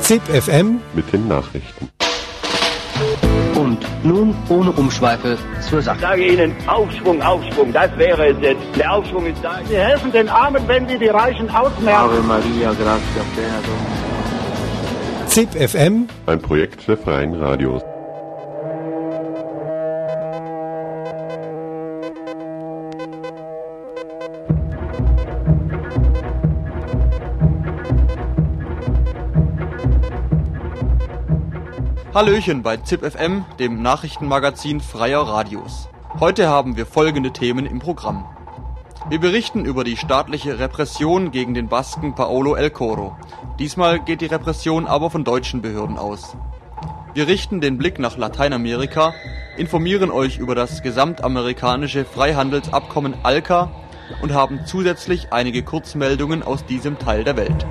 ZIP FM mit den Nachrichten. Und nun ohne Umschweife zur Ich Sache. sage Ihnen, Aufschwung, Aufschwung, das wäre es jetzt. Der Aufschwung ist da. Sie helfen den Armen, wenn sie die Reichen ausmerken. ZIP FM Ein Projekt der Freien Radios. Hallöchen bei ZIP FM, dem Nachrichtenmagazin freier Radios. Heute haben wir folgende Themen im Programm. Wir berichten über die staatliche Repression gegen den Basken Paolo El Coro. Diesmal geht die Repression aber von deutschen Behörden aus. Wir richten den Blick nach Lateinamerika, informieren euch über das gesamtamerikanische Freihandelsabkommen ALCA und haben zusätzlich einige Kurzmeldungen aus diesem Teil der Welt.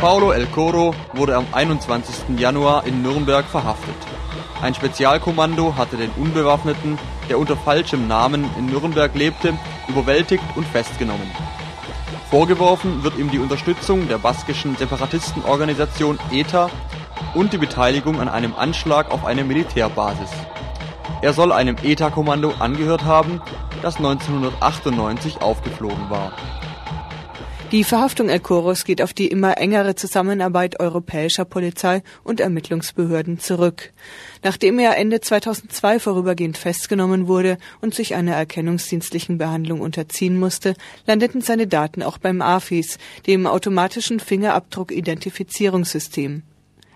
Paulo El Coro wurde am 21. Januar in Nürnberg verhaftet. Ein Spezialkommando hatte den Unbewaffneten, der unter falschem Namen in Nürnberg lebte, überwältigt und festgenommen. Vorgeworfen wird ihm die Unterstützung der baskischen Separatistenorganisation ETA und die Beteiligung an einem Anschlag auf eine Militärbasis. Er soll einem ETA-Kommando angehört haben, das 1998 aufgeflogen war. Die Verhaftung El Coros geht auf die immer engere Zusammenarbeit europäischer Polizei und Ermittlungsbehörden zurück. Nachdem er Ende 2002 vorübergehend festgenommen wurde und sich einer erkennungsdienstlichen Behandlung unterziehen musste, landeten seine Daten auch beim AFIS, dem automatischen Fingerabdruck-Identifizierungssystem.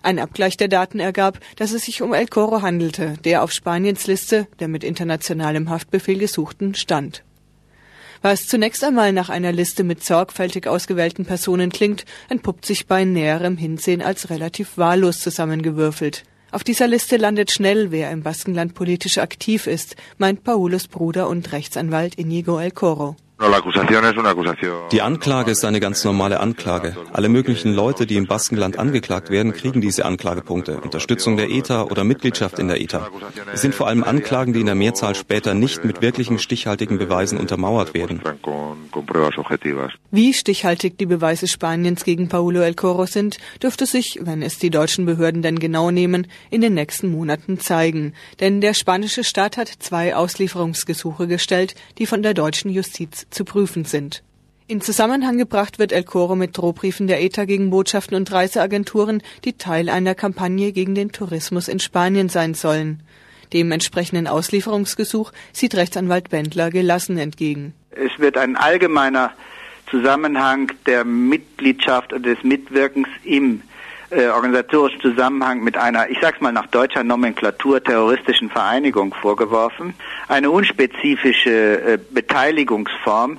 Ein Abgleich der Daten ergab, dass es sich um El Coro handelte, der auf Spaniens Liste der mit internationalem Haftbefehl gesuchten stand. Was zunächst einmal nach einer Liste mit sorgfältig ausgewählten Personen klingt, entpuppt sich bei näherem Hinsehen als relativ wahllos zusammengewürfelt. Auf dieser Liste landet schnell, wer im Baskenland politisch aktiv ist, meint Paulos Bruder und Rechtsanwalt Inigo El Coro. Die Anklage ist eine ganz normale Anklage. Alle möglichen Leute, die im Baskenland angeklagt werden, kriegen diese Anklagepunkte. Unterstützung der ETA oder Mitgliedschaft in der ETA. Es sind vor allem Anklagen, die in der Mehrzahl später nicht mit wirklichen stichhaltigen Beweisen untermauert werden. Wie stichhaltig die Beweise Spaniens gegen Paulo El Coro sind, dürfte sich, wenn es die deutschen Behörden denn genau nehmen, in den nächsten Monaten zeigen. Denn der spanische Staat hat zwei Auslieferungsgesuche gestellt, die von der deutschen Justiz zu prüfen sind. In Zusammenhang gebracht wird El Coro mit Drohbriefen der ETA gegen Botschaften und Reiseagenturen, die Teil einer Kampagne gegen den Tourismus in Spanien sein sollen. Dem entsprechenden Auslieferungsgesuch sieht Rechtsanwalt Bendler gelassen entgegen. Es wird ein allgemeiner Zusammenhang der Mitgliedschaft und des Mitwirkens im äh, organisatorischen Zusammenhang mit einer, ich sag's mal nach deutscher Nomenklatur, terroristischen Vereinigung vorgeworfen. Eine unspezifische äh, Beteiligungsform,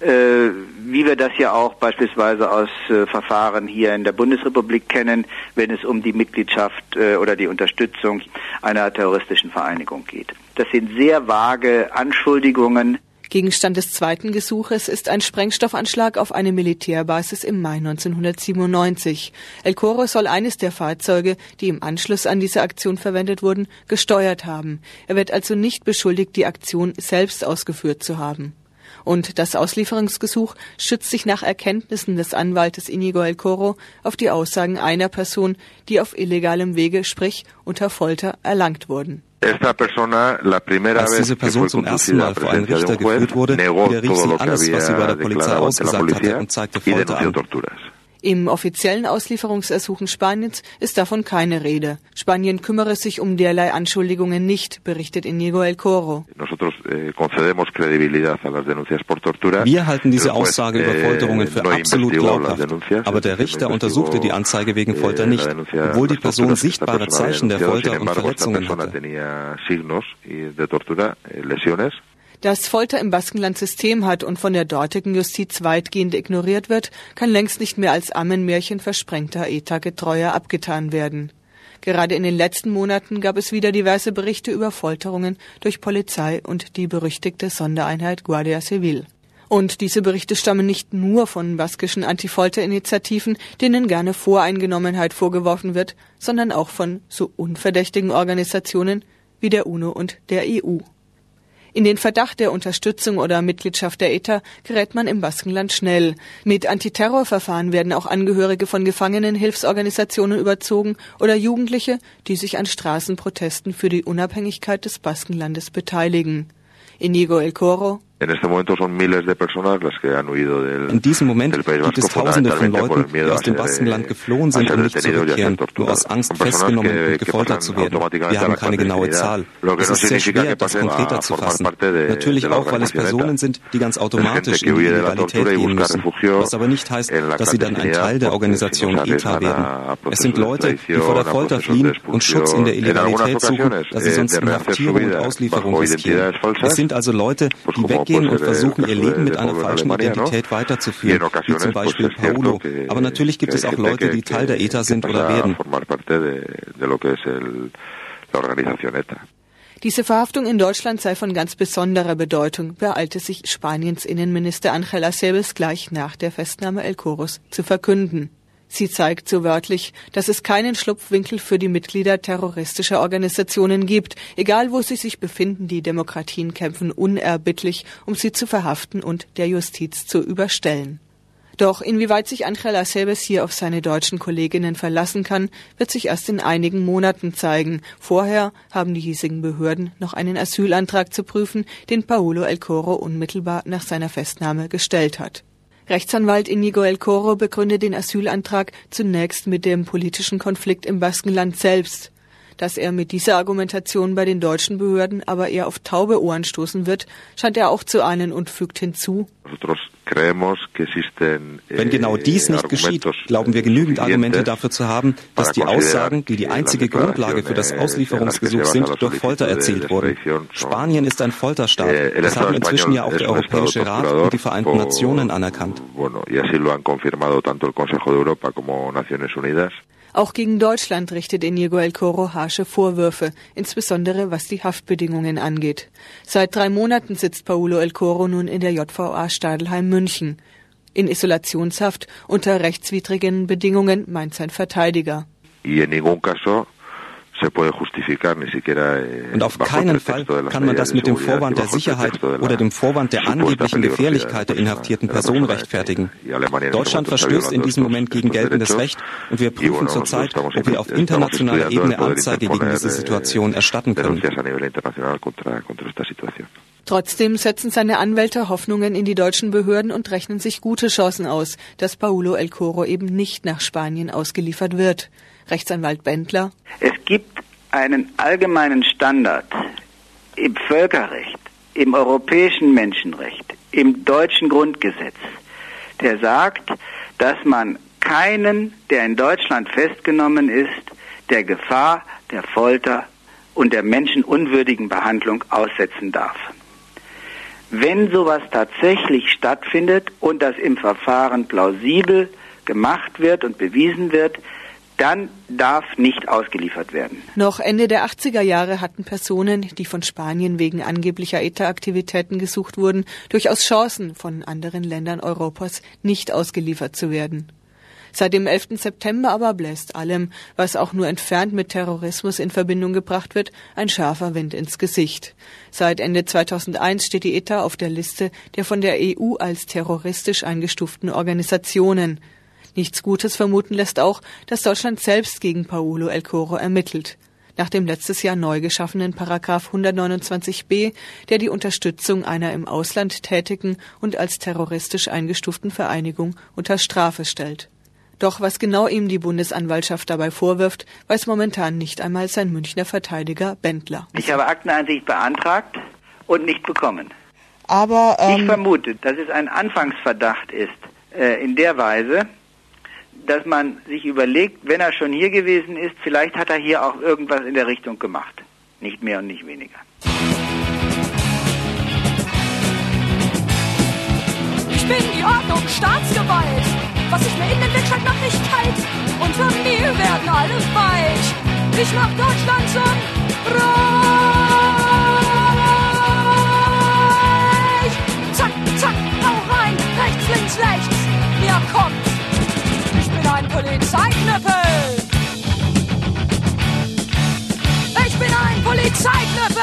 äh, wie wir das ja auch beispielsweise aus äh, Verfahren hier in der Bundesrepublik kennen, wenn es um die Mitgliedschaft äh, oder die Unterstützung einer terroristischen Vereinigung geht. Das sind sehr vage Anschuldigungen. Gegenstand des zweiten Gesuches ist ein Sprengstoffanschlag auf eine Militärbasis im Mai 1997. El Coro soll eines der Fahrzeuge, die im Anschluss an diese Aktion verwendet wurden, gesteuert haben. Er wird also nicht beschuldigt, die Aktion selbst ausgeführt zu haben. Und das Auslieferungsgesuch stützt sich nach Erkenntnissen des Anwaltes Inigo El Coro auf die Aussagen einer Person, die auf illegalem Wege, sprich unter Folter, erlangt wurden. Als diese Person zum ersten Mal vor einen Richter geführt wurde, widerrief sie alles, was sie bei der Polizei ausgesagt hatte und zeigte Folter an. Im offiziellen Auslieferungsersuchen Spaniens ist davon keine Rede. Spanien kümmere sich um derlei Anschuldigungen nicht, berichtet Inigo El Coro. Wir halten diese Aussage über Folterungen für absolut glaubhaft. Aber der Richter untersuchte die Anzeige wegen Folter nicht, obwohl die Person sichtbare Zeichen der Folter und Verletzungen hatte. Dass Folter im Baskenland System hat und von der dortigen Justiz weitgehend ignoriert wird, kann längst nicht mehr als Ammenmärchen versprengter ETA-Getreuer abgetan werden. Gerade in den letzten Monaten gab es wieder diverse Berichte über Folterungen durch Polizei und die berüchtigte Sondereinheit Guardia Civil. Und diese Berichte stammen nicht nur von baskischen Antifolterinitiativen, denen gerne Voreingenommenheit vorgeworfen wird, sondern auch von so unverdächtigen Organisationen wie der UNO und der EU. In den Verdacht der Unterstützung oder Mitgliedschaft der ETA gerät man im Baskenland schnell. Mit Antiterrorverfahren werden auch Angehörige von Gefangenenhilfsorganisationen überzogen oder Jugendliche, die sich an Straßenprotesten für die Unabhängigkeit des Baskenlandes beteiligen. Inigo El Coro, in diesem Moment gibt es Tausende von Leuten, die aus dem Baskenland geflohen sind und nicht zurückkehren, nur aus Angst festgenommen und gefoltert zu werden. Wir haben keine genaue Zahl. Es ist sehr schwer, das konkreter zu fassen. Natürlich auch, weil es Personen sind, die ganz automatisch in die Illegalität gehen müssen, was aber nicht heißt, dass sie dann ein Teil der Organisation ETA werden. Es sind Leute, die vor der Folter fliehen und Schutz in der Illegalität suchen, da sie sonst Inhaftierung und Auslieferung riskieren. Es sind also Leute, die weggehen gehen und versuchen, ihr Leben mit einer falschen Identität weiterzuführen, wie zum Beispiel Paulo. Aber natürlich gibt es auch Leute, die Teil der ETA sind oder werden. Diese Verhaftung in Deutschland sei von ganz besonderer Bedeutung, beeilte sich Spaniens Innenminister Angela Sebes gleich nach der Festnahme El Coros zu verkünden. Sie zeigt so wörtlich, dass es keinen Schlupfwinkel für die Mitglieder terroristischer Organisationen gibt. Egal wo sie sich befinden, die Demokratien kämpfen unerbittlich, um sie zu verhaften und der Justiz zu überstellen. Doch inwieweit sich Angela Sebes hier auf seine deutschen Kolleginnen verlassen kann, wird sich erst in einigen Monaten zeigen. Vorher haben die hiesigen Behörden noch einen Asylantrag zu prüfen, den Paolo El Coro unmittelbar nach seiner Festnahme gestellt hat. Rechtsanwalt Inigo El Coro begründet den Asylantrag zunächst mit dem politischen Konflikt im Baskenland selbst. Dass er mit dieser Argumentation bei den deutschen Behörden aber eher auf taube Ohren stoßen wird, scheint er auch zu ahnen und fügt hinzu. Wenn genau dies nicht geschieht, glauben wir genügend Argumente dafür zu haben, dass die Aussagen, die die einzige Grundlage für das Auslieferungsgesuch sind, durch Folter erzielt wurden. Spanien ist ein Folterstaat. Das haben inzwischen ja auch der Europäische Rat und die Vereinten Nationen anerkannt. Auch gegen Deutschland richtet Inigo El Coro harsche Vorwürfe, insbesondere was die Haftbedingungen angeht. Seit drei Monaten sitzt Paulo El Coro nun in der JVA Stadelheim München. In Isolationshaft unter rechtswidrigen Bedingungen, meint sein Verteidiger. Eh, Und auf keinen Fall kann man das mit dem Vorwand der Sicherheit oder dem Vorwand der angeblichen Gefährlichkeit der inhaftierten Person rechtfertigen. Deutschland verstößt in diesem Moment gegen geltendes Recht und wir prüfen zurzeit, ob wir auf internationaler Ebene Anzeige gegen diese Situation erstatten können. Trotzdem setzen seine Anwälte Hoffnungen in die deutschen Behörden und rechnen sich gute Chancen aus, dass Paulo El Coro eben nicht nach Spanien ausgeliefert wird. Rechtsanwalt Bendler. Es gibt einen allgemeinen Standard im Völkerrecht, im europäischen Menschenrecht, im deutschen Grundgesetz, der sagt, dass man keinen, der in Deutschland festgenommen ist, der Gefahr, der Folter und der menschenunwürdigen Behandlung aussetzen darf. Wenn sowas tatsächlich stattfindet und das im Verfahren plausibel gemacht wird und bewiesen wird, dann darf nicht ausgeliefert werden. Noch Ende der 80er Jahre hatten Personen, die von Spanien wegen angeblicher ETA-Aktivitäten gesucht wurden, durchaus Chancen, von anderen Ländern Europas nicht ausgeliefert zu werden. Seit dem 11. September aber bläst allem, was auch nur entfernt mit Terrorismus in Verbindung gebracht wird, ein scharfer Wind ins Gesicht. Seit Ende 2001 steht die ETA auf der Liste der von der EU als terroristisch eingestuften Organisationen. Nichts Gutes vermuten lässt auch, dass Deutschland selbst gegen Paulo El Coro ermittelt. Nach dem letztes Jahr neu geschaffenen Paragraph 129b, der die Unterstützung einer im Ausland tätigen und als terroristisch eingestuften Vereinigung unter Strafe stellt. Doch was genau ihm die Bundesanwaltschaft dabei vorwirft, weiß momentan nicht einmal sein Münchner Verteidiger Bendler. Ich habe Akteneinsicht beantragt und nicht bekommen. Aber ähm ich vermute, dass es ein Anfangsverdacht ist, äh, in der Weise, dass man sich überlegt, wenn er schon hier gewesen ist, vielleicht hat er hier auch irgendwas in der Richtung gemacht. Nicht mehr und nicht weniger. Ich bin die Ordnung, Staatsgewalt. Was ich mir in den Wirtschaft noch nicht teilt. Und von mir werden alle weich. Ich mach Deutschland zum Reich. Zack, zack, Polizeiknüppel. Ich bin ein Polizeiknüppel.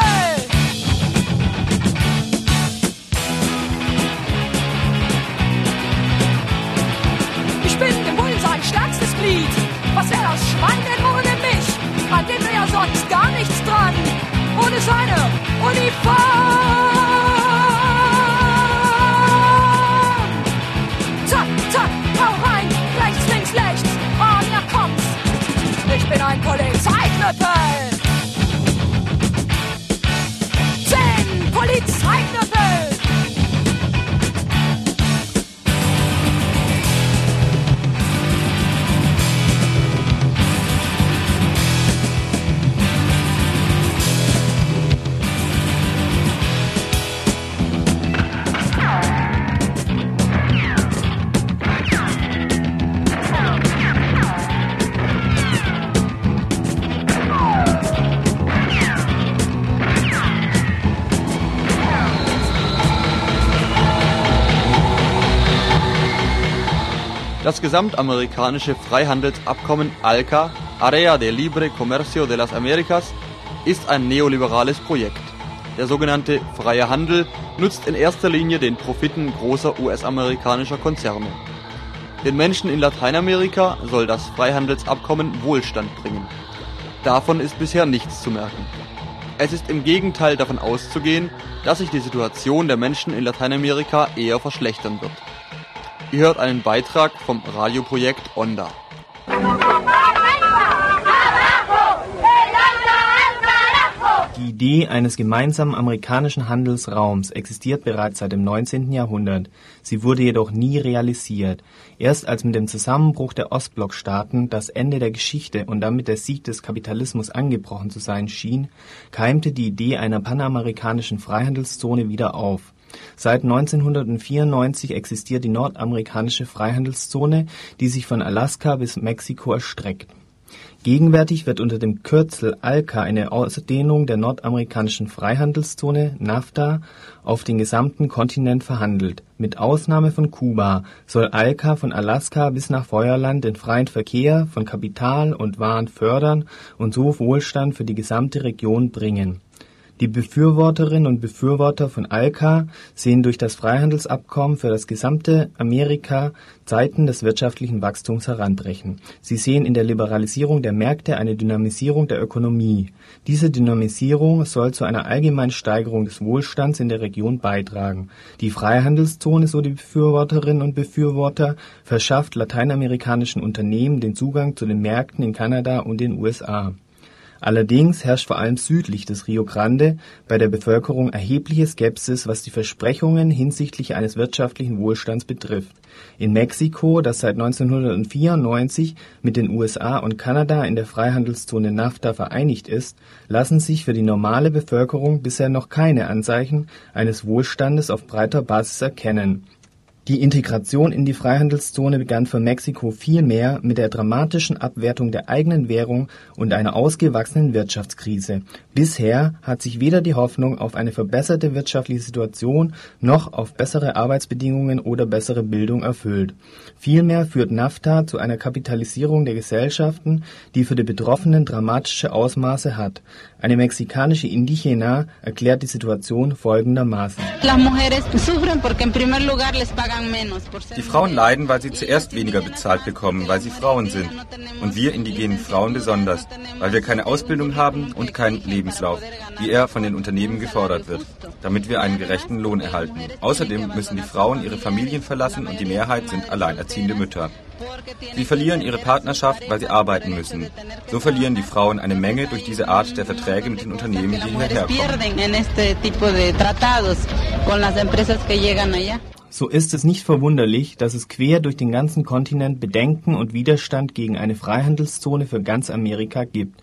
Ich bin dem Bullen sein stärkstes Glied. Was wäre das Schwein denn ohne mich? An dem wäre ja sonst gar nichts dran. Ohne seine Uniform. Das gesamtamerikanische Freihandelsabkommen ALCA, Area de Libre Comercio de las Americas, ist ein neoliberales Projekt. Der sogenannte freie Handel nutzt in erster Linie den Profiten großer US-amerikanischer Konzerne. Den Menschen in Lateinamerika soll das Freihandelsabkommen Wohlstand bringen. Davon ist bisher nichts zu merken. Es ist im Gegenteil davon auszugehen, dass sich die Situation der Menschen in Lateinamerika eher verschlechtern wird. Ihr hört einen Beitrag vom Radioprojekt Onda. Die Idee eines gemeinsamen amerikanischen Handelsraums existiert bereits seit dem 19. Jahrhundert. Sie wurde jedoch nie realisiert. Erst als mit dem Zusammenbruch der Ostblockstaaten das Ende der Geschichte und damit der Sieg des Kapitalismus angebrochen zu sein schien, keimte die Idee einer panamerikanischen Freihandelszone wieder auf. Seit 1994 existiert die Nordamerikanische Freihandelszone, die sich von Alaska bis Mexiko erstreckt. Gegenwärtig wird unter dem Kürzel ALCA eine Ausdehnung der nordamerikanischen Freihandelszone (NAFTA) auf den gesamten Kontinent verhandelt. Mit Ausnahme von Kuba soll ALCA von Alaska bis nach Feuerland den freien Verkehr von Kapital und Waren fördern und so Wohlstand für die gesamte Region bringen die Befürworterinnen und Befürworter von ALCA sehen durch das Freihandelsabkommen für das gesamte Amerika Zeiten des wirtschaftlichen Wachstums heranbrechen. Sie sehen in der Liberalisierung der Märkte eine Dynamisierung der Ökonomie. Diese Dynamisierung soll zu einer allgemeinen Steigerung des Wohlstands in der Region beitragen. Die Freihandelszone, so die Befürworterinnen und Befürworter, verschafft lateinamerikanischen Unternehmen den Zugang zu den Märkten in Kanada und den USA Allerdings herrscht vor allem südlich des Rio Grande bei der Bevölkerung erhebliche Skepsis, was die Versprechungen hinsichtlich eines wirtschaftlichen Wohlstands betrifft. In Mexiko, das seit 1994 mit den USA und Kanada in der Freihandelszone NAFTA vereinigt ist, lassen sich für die normale Bevölkerung bisher noch keine Anzeichen eines Wohlstandes auf breiter Basis erkennen die Integration in die Freihandelszone begann für Mexiko vielmehr mit der dramatischen Abwertung der eigenen Währung und einer ausgewachsenen Wirtschaftskrise. Bisher hat sich weder die Hoffnung auf eine verbesserte wirtschaftliche Situation noch auf bessere Arbeitsbedingungen oder bessere Bildung erfüllt. Vielmehr führt NAFTA zu einer Kapitalisierung der Gesellschaften, die für die Betroffenen dramatische Ausmaße hat. Eine mexikanische Indigena erklärt die Situation folgendermaßen. Die Frauen leiden, weil sie zuerst weniger bezahlt bekommen, weil sie Frauen sind. Und wir indigenen Frauen besonders, weil wir keine Ausbildung haben und keinen Lebenslauf, wie er von den Unternehmen gefordert wird, damit wir einen gerechten Lohn erhalten. Außerdem müssen die Frauen ihre Familien verlassen und die Mehrheit sind alleinerziehende Mütter. Sie verlieren ihre Partnerschaft, weil sie arbeiten müssen. So verlieren die Frauen eine Menge durch diese Art der Verträge mit den Unternehmen, die hierher kommen. So ist es nicht verwunderlich, dass es quer durch den ganzen Kontinent Bedenken und Widerstand gegen eine Freihandelszone für ganz Amerika gibt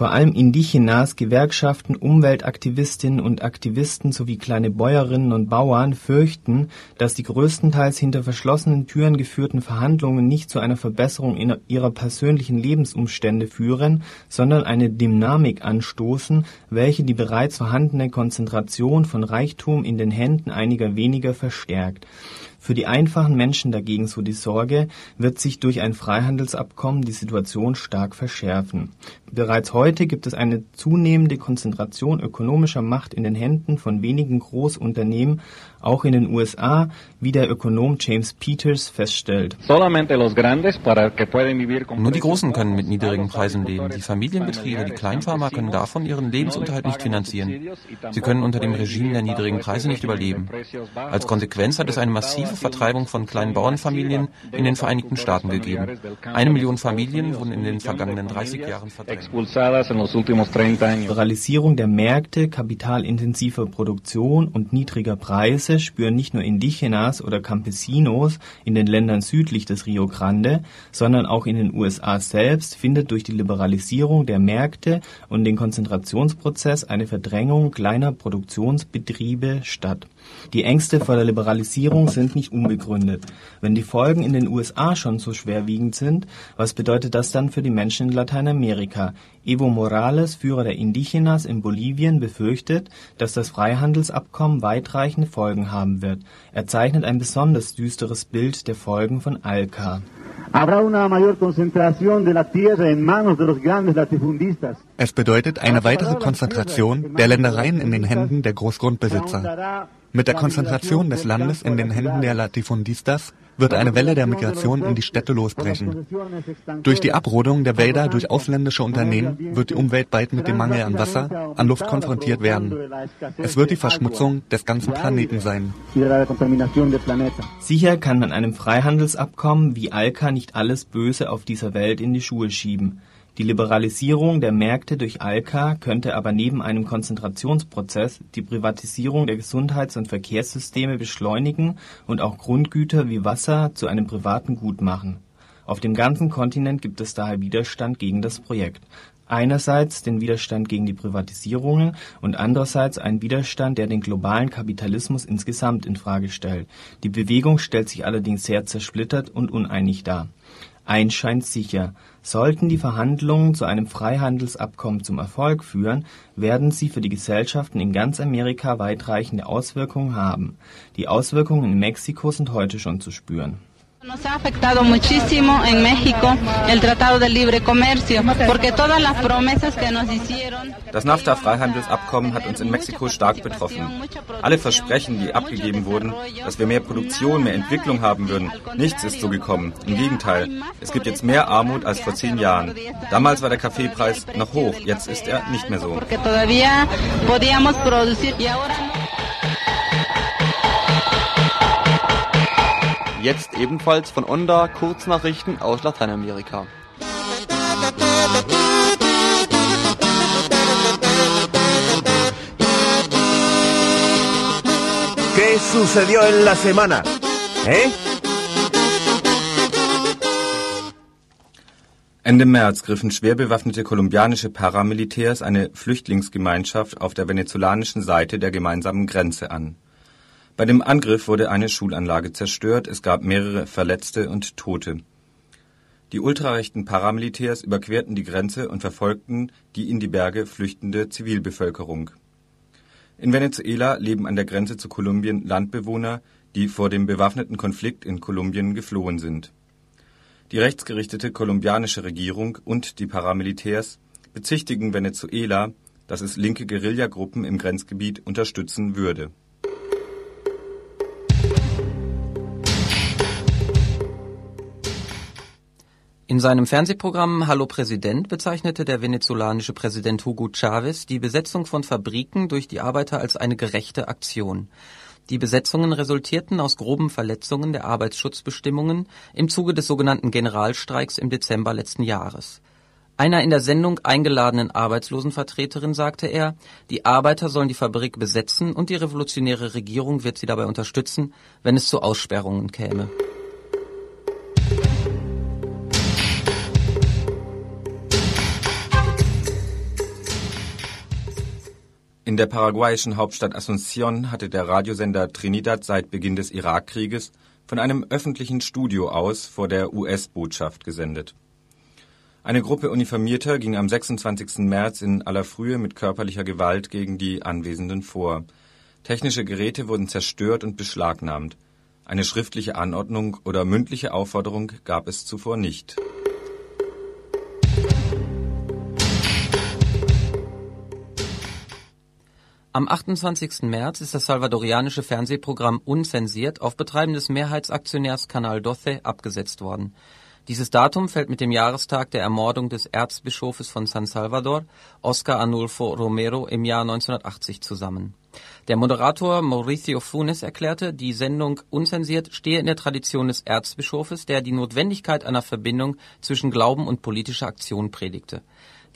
vor allem Indigenas, Gewerkschaften, Umweltaktivistinnen und Aktivisten sowie kleine Bäuerinnen und Bauern fürchten, dass die größtenteils hinter verschlossenen Türen geführten Verhandlungen nicht zu einer Verbesserung ihrer persönlichen Lebensumstände führen, sondern eine Dynamik anstoßen, welche die bereits vorhandene Konzentration von Reichtum in den Händen einiger weniger verstärkt Für die einfachen Menschen dagegen, so die Sorge, wird sich durch ein Freihandelsabkommen die Situation stark verschärfen. Bereits heute gibt es eine zunehmende Konzentration ökonomischer Macht in den Händen von wenigen Großunternehmen, auch in den USA, wie der Ökonom James Peters feststellt. Nur die Großen können mit niedrigen Preisen leben. Die Familienbetriebe, die Kleinfarmer können davon ihren Lebensunterhalt nicht finanzieren. Sie können unter dem Regime der niedrigen Preise nicht überleben. Als Konsequenz hat es eine massive Vertreibung von kleinen Bauernfamilien in den Vereinigten Staaten gegeben. Eine Million Familien wurden in den vergangenen 30 Jahren verdrängt. Liberalisierung der Märkte, kapitalintensiver Produktion und niedriger Preise spüren nicht nur Indigenas oder Campesinos in den Ländern südlich des Rio Grande, sondern auch in den USA selbst findet durch die Liberalisierung der Märkte und den Konzentrationsprozess eine Verdrängung kleiner Produktionsbetriebe statt. Die Ängste vor der Liberalisierung sind nicht unbegründet. Wenn die Folgen in den USA schon so schwerwiegend sind, was bedeutet das dann für die Menschen in Lateinamerika? Evo Morales, Führer der Indigenas in Bolivien, befürchtet, dass das Freihandelsabkommen weitreichende Folgen haben wird. Er zeichnet ein besonders düsteres Bild der Folgen von ALCA. Es bedeutet eine weitere Konzentration der Ländereien in den Händen der Großgrundbesitzer. Mit der Konzentration des Landes in den Händen der Latifundistas wird eine Welle der Migration in die Städte losbrechen. Durch die Abrodung der Wälder durch ausländische Unternehmen wird die Umwelt bald mit dem Mangel an Wasser, an Luft konfrontiert werden. Es wird die Verschmutzung des ganzen Planeten sein. Sicher kann man einem Freihandelsabkommen wie ALCA nicht alles Böse auf dieser Welt in die Schuhe schieben. Die Liberalisierung der Märkte durch ALCA könnte aber neben einem Konzentrationsprozess die Privatisierung der Gesundheits und Verkehrssysteme beschleunigen und auch Grundgüter wie Wasser zu einem privaten Gut machen. Auf dem ganzen Kontinent gibt es daher Widerstand gegen das Projekt. Einerseits den Widerstand gegen die Privatisierungen und andererseits einen Widerstand, der den globalen Kapitalismus insgesamt in Frage stellt. Die Bewegung stellt sich allerdings sehr zersplittert und uneinig dar. Eins scheint sicher: Sollten die Verhandlungen zu einem Freihandelsabkommen zum Erfolg führen, werden sie für die Gesellschaften in ganz Amerika weitreichende Auswirkungen haben. Die Auswirkungen in Mexiko sind heute schon zu spüren Nos ha afectado muchísimo en México el Tratado de Libre Comercio, porque todas las promesas que nos hicieron. Das NAFTA-Freihandelsabkommen hat uns in Mexiko stark betroffen. Alle Versprechen, die abgegeben wurden, dass wir mehr Produktion, mehr Entwicklung haben würden, nichts ist so gekommen. Im Gegenteil, es gibt jetzt mehr Armut als vor zehn Jahren. Damals war der Kaffeepreis noch hoch, jetzt ist er nicht mehr so. Jetzt ebenfalls von Onda Kurznachrichten aus Lateinamerika. ¿Qué sucedió en la semana? ¿Eh? Ende März griffen schwer bewaffnete kolumbianische Paramilitärs eine Flüchtlingsgemeinschaft auf der venezolanischen Seite der gemeinsamen Grenze an. Bei dem Angriff wurde eine Schulanlage zerstört, es gab mehrere Verletzte und Tote. Die ultrarechten Paramilitärs überquerten die Grenze und verfolgten die in die Berge flüchtende Zivilbevölkerung. In Venezuela leben an der Grenze zu Kolumbien Landbewohner, die vor dem bewaffneten Konflikt in Kolumbien geflohen sind. Die rechtsgerichtete kolumbianische Regierung und die Paramilitärs bezichtigen Venezuela, dass es linke Guerillagruppen im Grenzgebiet unterstützen würde In seinem Fernsehprogramm Hallo Präsident bezeichnete der venezolanische Präsident Hugo Chavez die Besetzung von Fabriken durch die Arbeiter als eine gerechte Aktion. Die Besetzungen resultierten aus groben Verletzungen der Arbeitsschutzbestimmungen im Zuge des sogenannten Generalstreiks im Dezember letzten Jahres. Einer in der Sendung eingeladenen Arbeitslosenvertreterin sagte er, die Arbeiter sollen die Fabrik besetzen und die revolutionäre Regierung wird sie dabei unterstützen, wenn es zu Aussperrungen käme. In der paraguayischen Hauptstadt Asunción hatte der Radiosender Trinidad seit Beginn des Irakkrieges von einem öffentlichen Studio aus vor der US-Botschaft gesendet. Eine Gruppe Uniformierter ging am 26. März in aller Frühe mit körperlicher Gewalt gegen die Anwesenden vor. Technische Geräte wurden zerstört und beschlagnahmt. Eine schriftliche Anordnung oder mündliche Aufforderung gab es zuvor nicht. Am 28. März ist das salvadorianische Fernsehprogramm Unzensiert auf Betreiben des Mehrheitsaktionärs Canal 12 abgesetzt worden. Dieses Datum fällt mit dem Jahrestag der Ermordung des Erzbischofes von San Salvador, Oscar Anulfo Romero, im Jahr 1980 zusammen. Der Moderator Mauricio Funes erklärte, die Sendung Unzensiert stehe in der Tradition des Erzbischofes, der die Notwendigkeit einer Verbindung zwischen Glauben und politischer Aktion predigte.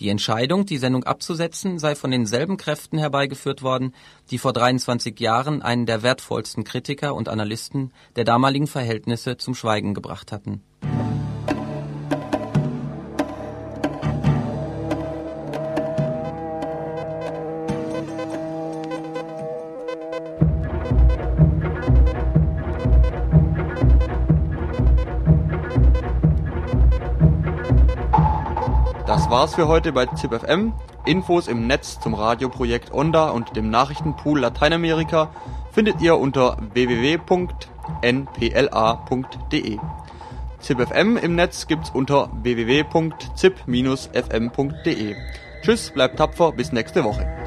Die Entscheidung, die Sendung abzusetzen, sei von denselben Kräften herbeigeführt worden, die vor 23 Jahren einen der wertvollsten Kritiker und Analysten der damaligen Verhältnisse zum Schweigen gebracht hatten. War's für heute bei ZipFM. Infos im Netz zum Radioprojekt Onda und dem Nachrichtenpool Lateinamerika findet ihr unter www.npla.de. ZipFM im Netz gibt's unter www.zip-fm.de. Tschüss, bleibt tapfer, bis nächste Woche.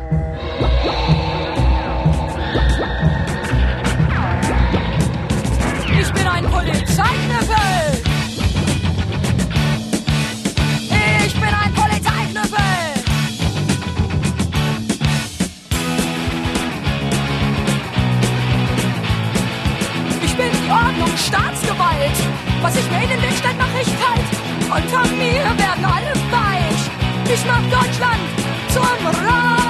Was ich mir in den Weg stellt, mach ich kalt! Unter mir werden alle weich! Ich mach Deutschland zum Reich!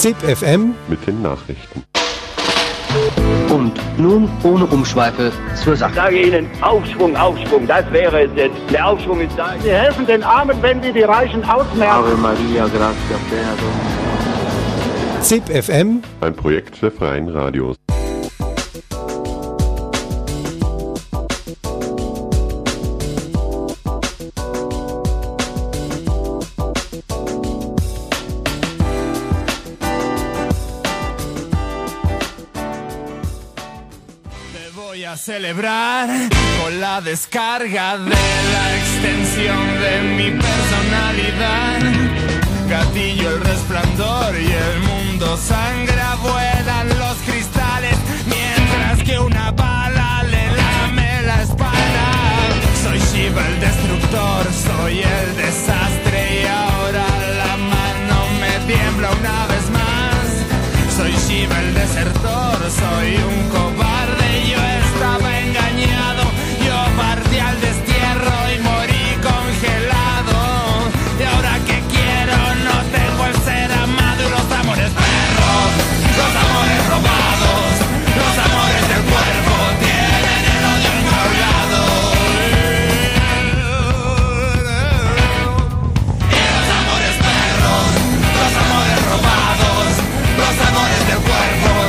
ZipFM mit den Nachrichten. Und nun ohne Umschweife zur Sache. Ich sage Ihnen, Aufschwung, Aufschwung, das wäre es jetzt. Der Aufschwung ist da. Sie helfen den Armen, wenn sie die Reichen ausmerzen. Maria, gracias, ZipFM Ein Projekt der Freien Radios. Celebrar con la descarga de la extensión de mi personalidad. Gatillo el resplandor y el mundo sangra, vuelan los cristales mientras que una bala le lame la espalda. Soy Shiva el destructor, soy el desastre y ahora la mano me tiembla una vez más. Soy Shiva el desertor, soy un cobarde, that what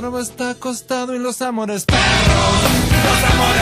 estorba está acostado y los amores perros, los amores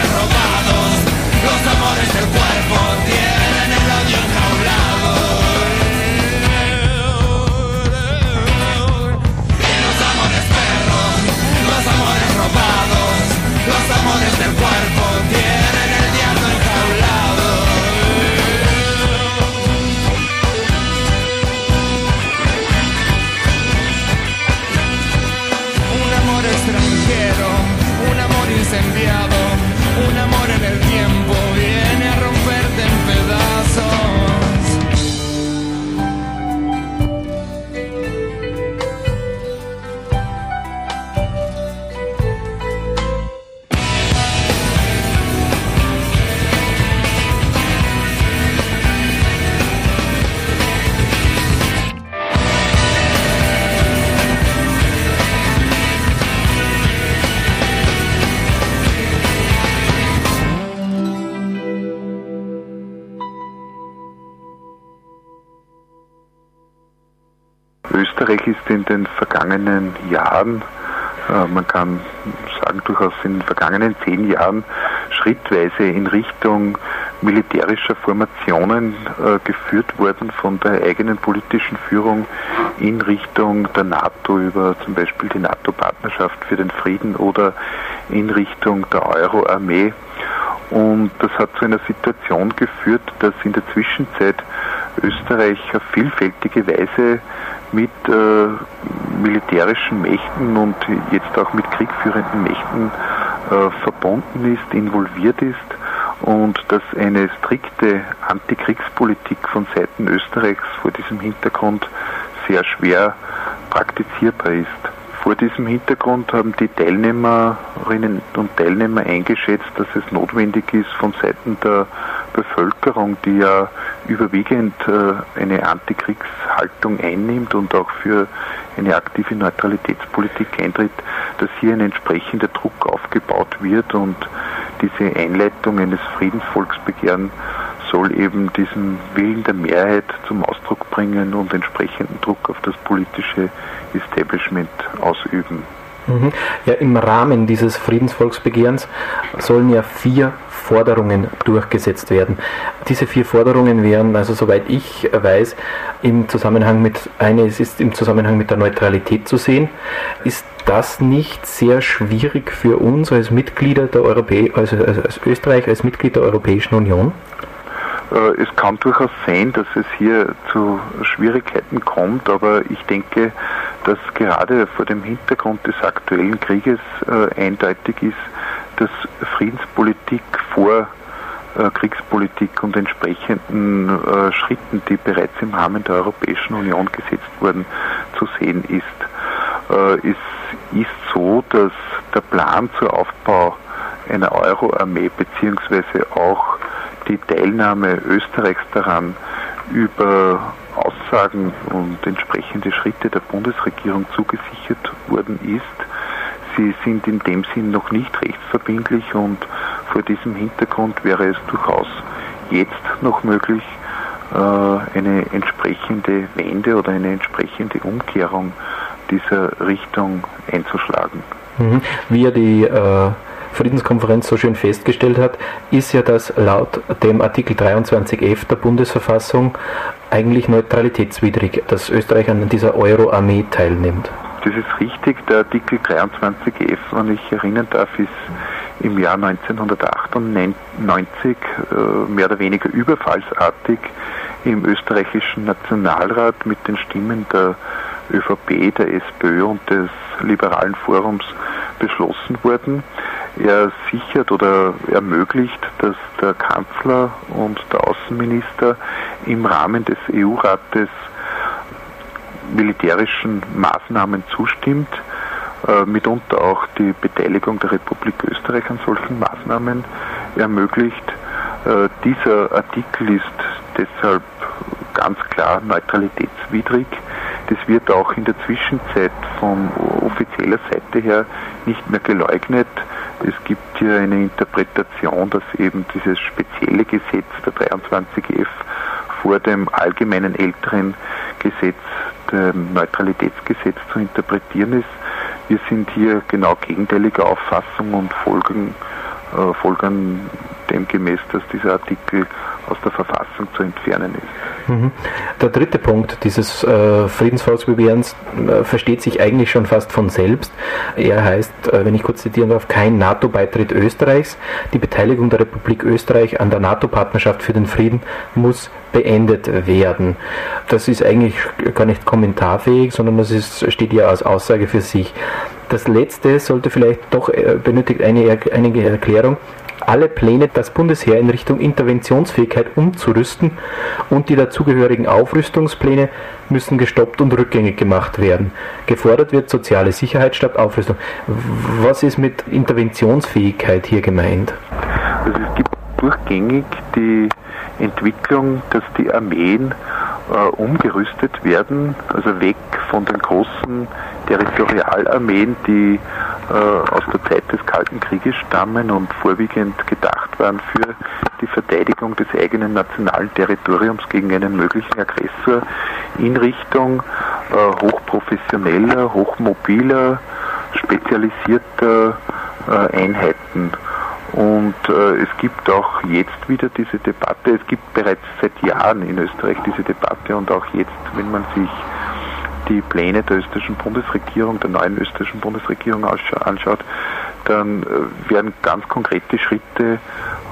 Österreich ist in den vergangenen Jahren, äh, man kann sagen durchaus in den vergangenen zehn Jahren, schrittweise in Richtung militärischer Formationen äh, geführt worden von der eigenen politischen Führung in Richtung der NATO über zum Beispiel die NATO-Partnerschaft für den Frieden oder in Richtung der Euro-Armee. Und das hat zu einer Situation geführt, dass in der Zwischenzeit Österreich auf vielfältige Weise mit äh, militärischen Mächten und jetzt auch mit kriegführenden Mächten äh, verbunden ist, involviert ist und dass eine strikte Antikriegspolitik von Seiten Österreichs vor diesem Hintergrund sehr schwer praktizierbar ist. Vor diesem Hintergrund haben die Teilnehmerinnen und Teilnehmer eingeschätzt, dass es notwendig ist, von Seiten der Bevölkerung, die ja überwiegend äh, eine Antikriegshaltung einnimmt und auch für eine aktive Neutralitätspolitik eintritt, dass hier ein entsprechender Druck aufgebaut wird und diese Einleitung eines Friedensvolksbegehren soll eben diesen Willen der Mehrheit zum Ausdruck bringen und entsprechenden Druck auf das politische Establishment ausüben. Mhm. Ja, im Rahmen dieses Friedensvolksbegehrens sollen ja vier Forderungen durchgesetzt werden. Diese vier Forderungen wären, also soweit ich weiß, im Zusammenhang mit, eine ist im Zusammenhang mit der Neutralität zu sehen. Ist das nicht sehr schwierig für uns als Mitglieder der Europä also als Österreich als Mitglied der Europäischen Union? Äh, Es kann durchaus sein, dass es hier zu Schwierigkeiten kommt, aber ich denke, dass gerade vor dem Hintergrund des aktuellen Krieges äh, eindeutig ist, dass Friedenspolitik vor äh, Kriegspolitik und entsprechenden Schritten, die bereits im Rahmen der Europäischen Union gesetzt wurden, zu sehen ist. Es ist so, dass der Plan zur Aufbau einer Euro-Armee beziehungsweise auch die Teilnahme Österreichs daran über Aussagen und entsprechende Schritte der Bundesregierung zugesichert worden ist. Sie sind in dem Sinn noch nicht rechtsverbindlich und vor diesem Hintergrund wäre es durchaus jetzt noch möglich, äh, eine entsprechende Wende oder eine entsprechende Umkehrung dieser Richtung einzuschlagen. Mhm. Wie die äh, Friedenskonferenz so schön festgestellt hat, ist ja das laut dem Artikel 23f der Bundesverfassung eigentlich neutralitätswidrig, dass Österreich an dieser Euro-Armee teilnimmt. Das ist richtig. Der Artikel 23f, wenn ich erinnern darf, ist im Jahr 1998 äh, mehr oder weniger überfallsartig im österreichischen Nationalrat mit den Stimmen der ÖVP, der SPÖ und des Liberalen Forums beschlossen worden. Er sichert oder ermöglicht, dass der Kanzler und der Außenminister im Rahmen des EU-Rates militärischen Maßnahmen zustimmt, äh, mitunter auch die Beteiligung der Republik Österreich an solchen Maßnahmen ermöglicht. Äh, dieser Artikel ist deshalb ganz klar neutralitätswidrig. Das wird auch in der Zwischenzeit von offizieller Seite her nicht mehr geleugnet. Es gibt hier eine Interpretation, dass eben dieses spezielle Gesetz der 23f vor dem allgemeinen älteren Gesetz, dem Neutralitätsgesetz zu interpretieren ist. Wir sind hier genau gegenteiliger Auffassung und folgen, äh, folgern demgemäß, dass dieser Artikel aus der Verfassung zu entfernen ist. Mhm. Der dritte Punkt dieses äh, Friedensvolksbegehrens äh, versteht sich eigentlich schon fast von selbst. Er heißt, äh, wenn ich kurz zitieren darf, kein NATO-Beitritt Österreichs. Die Beteiligung der Republik Österreich an der NATO-Partnerschaft für den Frieden muss beendet werden. Das ist eigentlich gar nicht kommentarfähig, sondern das ist, steht ja als Aussage für sich. Das letzte sollte vielleicht doch äh, benötigt eine, einige Erklärung alle Pläne, das Bundesheer in Richtung Interventionsfähigkeit umzurüsten und die dazugehörigen Aufrüstungspläne müssen gestoppt und rückgängig gemacht werden. Gefordert wird soziale Sicherheit statt Aufrüstung. Was ist mit Interventionsfähigkeit hier gemeint? Also es gibt durchgängig die Entwicklung, dass die Armeen umgerüstet werden, also weg von den großen Territorialarmeen, die äh, aus der Zeit des Kalten Krieges stammen und vorwiegend gedacht waren für die Verteidigung des eigenen nationalen Territoriums gegen einen möglichen Aggressor in Richtung äh, hochprofessioneller, hochmobiler, spezialisierter äh, Einheiten. Und äh, es gibt auch jetzt wieder diese Debatte, es gibt bereits seit Jahren in Österreich diese Debatte und auch jetzt, wenn man sich die Pläne der österreichischen Bundesregierung, der neuen österreichischen Bundesregierung anschaut, dann äh, werden ganz konkrete Schritte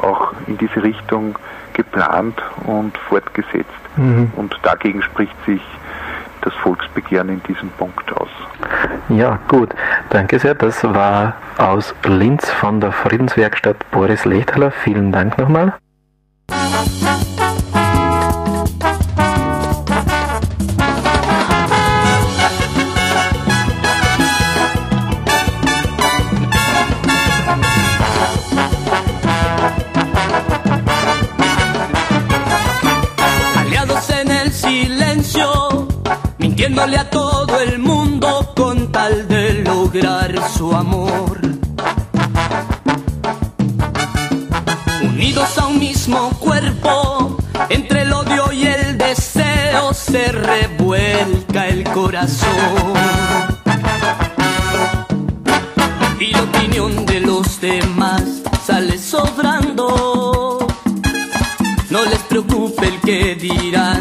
auch in diese Richtung geplant und fortgesetzt. Mhm. Und dagegen spricht sich das Volksbegehren in diesem Punkt aus. Ja, gut. Danke sehr. Das war aus Linz von der Friedenswerkstatt Boris Lechtaler. Vielen Dank nochmal. mintiéndole a todo el su amor. Unidos a un mismo cuerpo, entre el odio y el deseo se revuelca el corazón. Y la opinión de los demás sale sobrando. No les preocupe el que dirán,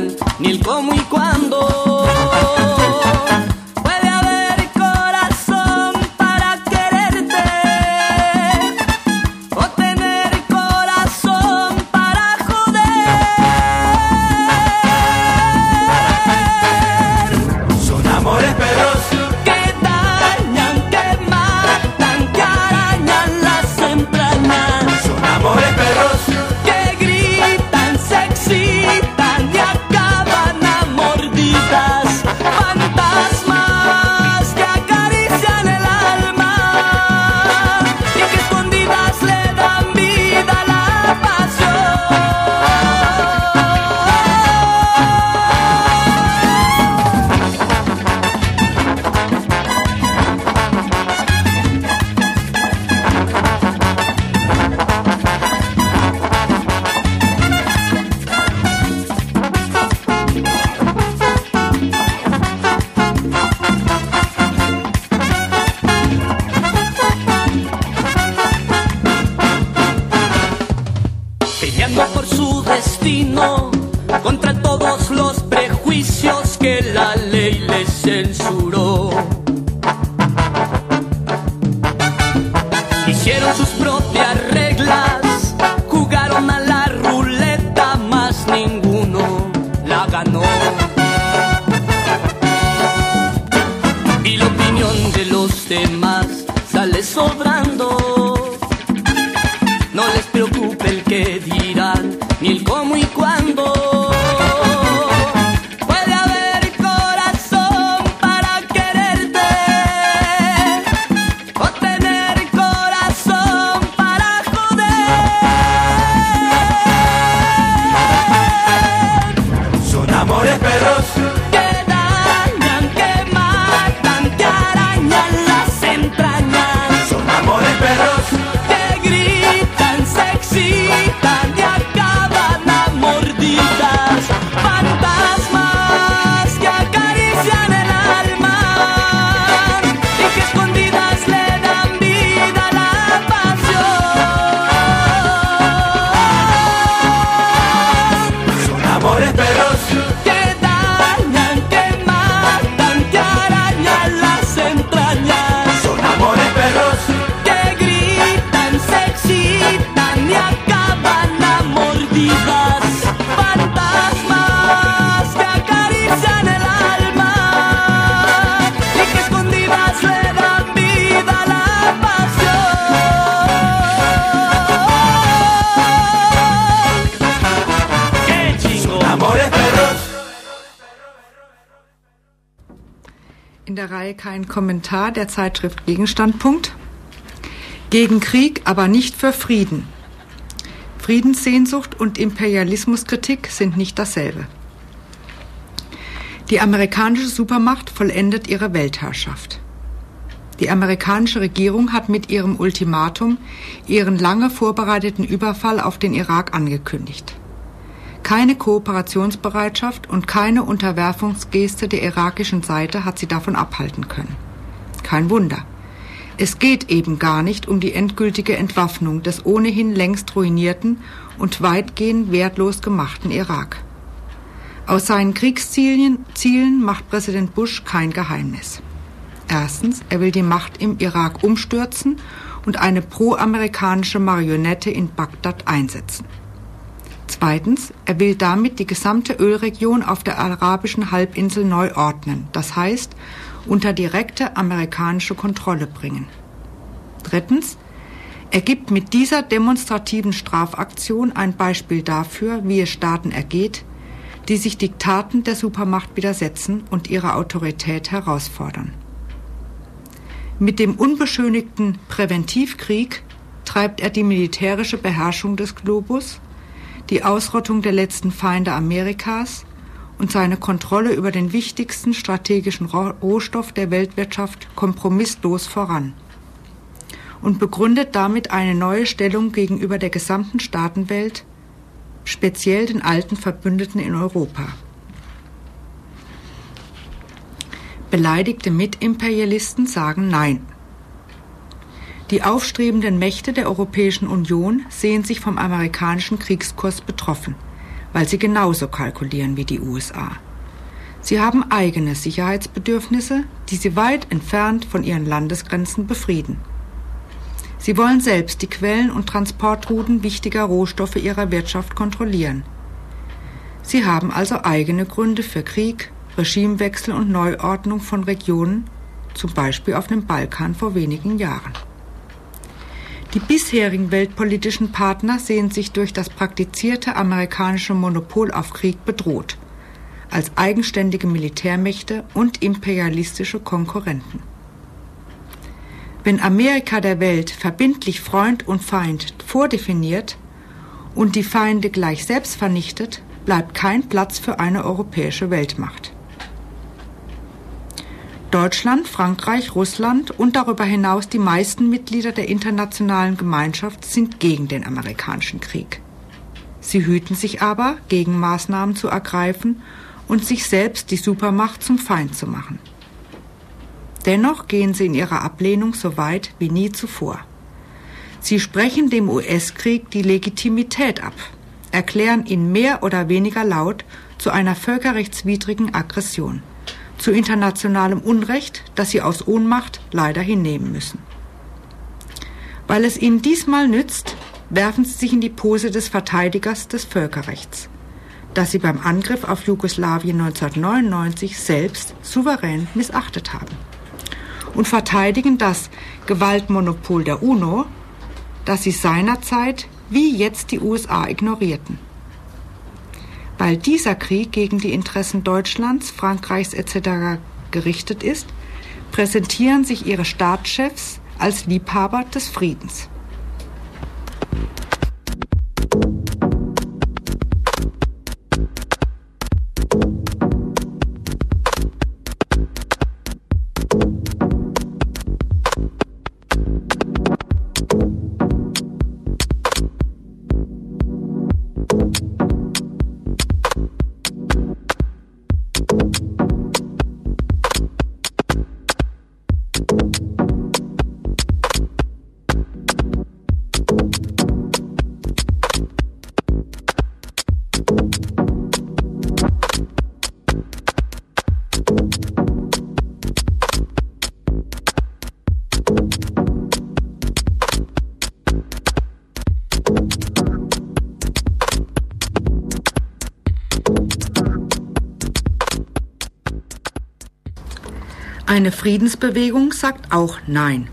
Kommentar der Zeitschrift Gegenstandpunkt. Gegen Krieg, aber nicht für Frieden. Friedenssehnsucht und Imperialismuskritik sind nicht dasselbe. Die amerikanische Supermacht vollendet ihre Weltherrschaft. Die amerikanische Regierung hat mit ihrem Ultimatum ihren lange vorbereiteten Überfall auf den Irak angekündigt. Keine Kooperationsbereitschaft und keine Unterwerfungsgeste der irakischen Seite hat sie davon abhalten können. Kein Wunder. Es geht eben gar nicht um die endgültige Entwaffnung des ohnehin längst ruinierten und weitgehend wertlos gemachten Irak. Aus seinen Kriegszielen Zielen macht Präsident Bush kein Geheimnis. Erstens, er will die Macht im Irak umstürzen und eine pro-amerikanische Marionette in Bagdad einsetzen. Zweitens, er will damit die gesamte Ölregion auf der arabischen Halbinsel neu ordnen, das heißt unter direkte amerikanische Kontrolle bringen. Drittens, er gibt mit dieser demonstrativen Strafaktion ein Beispiel dafür, wie es Staaten ergeht, die sich Diktaten der Supermacht widersetzen und ihre Autorität herausfordern. Mit dem unbeschönigten Präventivkrieg treibt er die militärische Beherrschung des Globus die Ausrottung der letzten Feinde Amerikas und seine Kontrolle über den wichtigsten strategischen Rohstoff der Weltwirtschaft kompromisslos voran und begründet damit eine neue Stellung gegenüber der gesamten Staatenwelt, speziell den alten Verbündeten in Europa. Beleidigte Mitimperialisten sagen Nein. Die aufstrebenden Mächte der Europäischen Union sehen sich vom amerikanischen Kriegskurs betroffen, weil sie genauso kalkulieren wie die USA. Sie haben eigene Sicherheitsbedürfnisse, die sie weit entfernt von ihren Landesgrenzen befrieden. Sie wollen selbst die Quellen und Transportrouten wichtiger Rohstoffe ihrer Wirtschaft kontrollieren. Sie haben also eigene Gründe für Krieg, Regimewechsel und Neuordnung von Regionen, zum Beispiel auf dem Balkan vor wenigen Jahren. Die bisherigen weltpolitischen Partner sehen sich durch das praktizierte amerikanische Monopol auf Krieg bedroht, als eigenständige Militärmächte und imperialistische Konkurrenten. Wenn Amerika der Welt verbindlich Freund und Feind vordefiniert und die Feinde gleich selbst vernichtet, bleibt kein Platz für eine europäische Weltmacht. Deutschland, Frankreich, Russland und darüber hinaus die meisten Mitglieder der internationalen Gemeinschaft sind gegen den amerikanischen Krieg. Sie hüten sich aber, Gegenmaßnahmen zu ergreifen und sich selbst die Supermacht zum Feind zu machen. Dennoch gehen sie in ihrer Ablehnung so weit wie nie zuvor. Sie sprechen dem US-Krieg die Legitimität ab, erklären ihn mehr oder weniger laut zu einer völkerrechtswidrigen Aggression zu internationalem Unrecht, das sie aus Ohnmacht leider hinnehmen müssen. Weil es ihnen diesmal nützt, werfen sie sich in die Pose des Verteidigers des Völkerrechts, das sie beim Angriff auf Jugoslawien 1999 selbst souverän missachtet haben, und verteidigen das Gewaltmonopol der UNO, das sie seinerzeit wie jetzt die USA ignorierten. Weil dieser Krieg gegen die Interessen Deutschlands, Frankreichs etc. gerichtet ist, präsentieren sich ihre Staatschefs als Liebhaber des Friedens. Eine Friedensbewegung sagt auch Nein.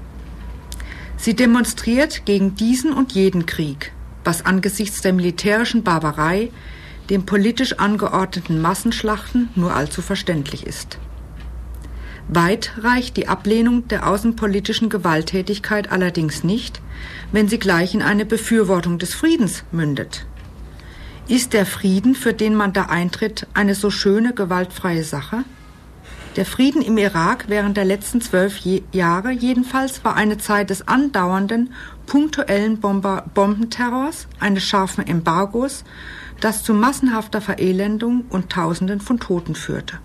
Sie demonstriert gegen diesen und jeden Krieg, was angesichts der militärischen Barbarei, dem politisch angeordneten Massenschlachten nur allzu verständlich ist. Weit reicht die Ablehnung der außenpolitischen Gewalttätigkeit allerdings nicht, wenn sie gleich in eine Befürwortung des Friedens mündet. Ist der Frieden, für den man da eintritt, eine so schöne gewaltfreie Sache? Der Frieden im Irak während der letzten zwölf Jahre jedenfalls war eine Zeit des andauernden, punktuellen Bomber Bombenterrors, eines scharfen Embargos, das zu massenhafter Verelendung und Tausenden von Toten führte.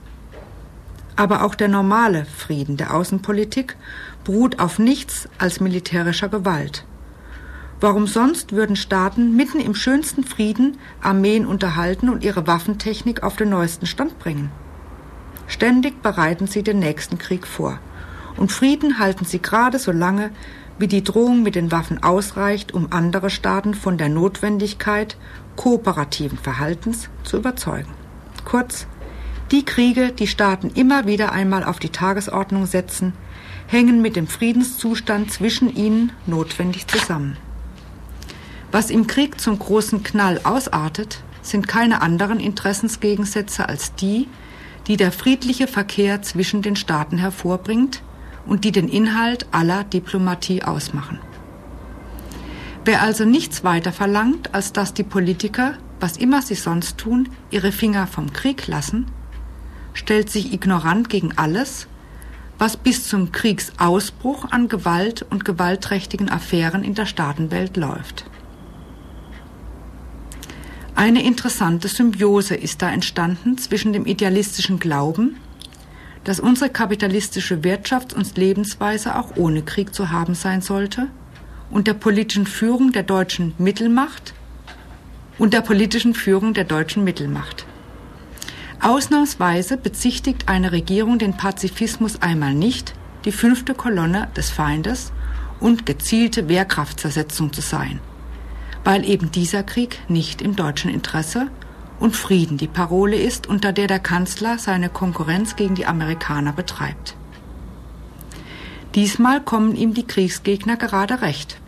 Aber auch der normale Frieden der Außenpolitik beruht auf nichts als militärischer Gewalt. Warum sonst würden Staaten mitten im schönsten Frieden Armeen unterhalten und ihre Waffentechnik auf den neuesten Stand bringen? Ständig bereiten sie den nächsten Krieg vor. Und Frieden halten sie gerade so lange, wie die Drohung mit den Waffen ausreicht, um andere Staaten von der Notwendigkeit kooperativen Verhaltens zu überzeugen. Kurz, die Kriege, die Staaten immer wieder einmal auf die Tagesordnung setzen, hängen mit dem Friedenszustand zwischen ihnen notwendig zusammen. Was im Krieg zum großen Knall ausartet, sind keine anderen Interessensgegensätze als die, die der friedliche Verkehr zwischen den Staaten hervorbringt und die den Inhalt aller Diplomatie ausmachen. Wer also nichts weiter verlangt, als dass die Politiker, was immer sie sonst tun, ihre Finger vom Krieg lassen, stellt sich ignorant gegen alles, was bis zum Kriegsausbruch an Gewalt und gewaltträchtigen Affären in der Staatenwelt läuft. Eine interessante Symbiose ist da entstanden zwischen dem idealistischen Glauben, dass unsere kapitalistische Wirtschafts- und Lebensweise auch ohne Krieg zu haben sein sollte, und der politischen Führung der deutschen Mittelmacht und der politischen Führung der deutschen Mittelmacht. Ausnahmsweise bezichtigt eine Regierung den Pazifismus einmal nicht, die fünfte Kolonne des Feindes und gezielte Wehrkraftzersetzung zu sein weil eben dieser Krieg nicht im deutschen Interesse und Frieden die Parole ist, unter der der Kanzler seine Konkurrenz gegen die Amerikaner betreibt. Diesmal kommen ihm die Kriegsgegner gerade recht.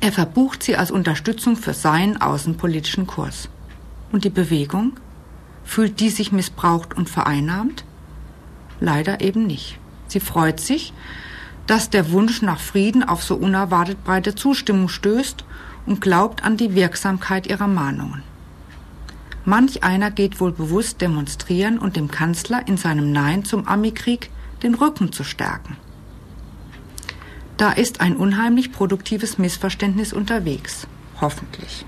Er verbucht sie als Unterstützung für seinen außenpolitischen Kurs. Und die Bewegung? Fühlt die sich missbraucht und vereinnahmt? Leider eben nicht. Sie freut sich, dass der Wunsch nach Frieden auf so unerwartet breite Zustimmung stößt und glaubt an die Wirksamkeit ihrer Mahnungen. Manch einer geht wohl bewusst demonstrieren und dem Kanzler in seinem Nein zum Amikrieg den Rücken zu stärken. Da ist ein unheimlich produktives Missverständnis unterwegs, hoffentlich.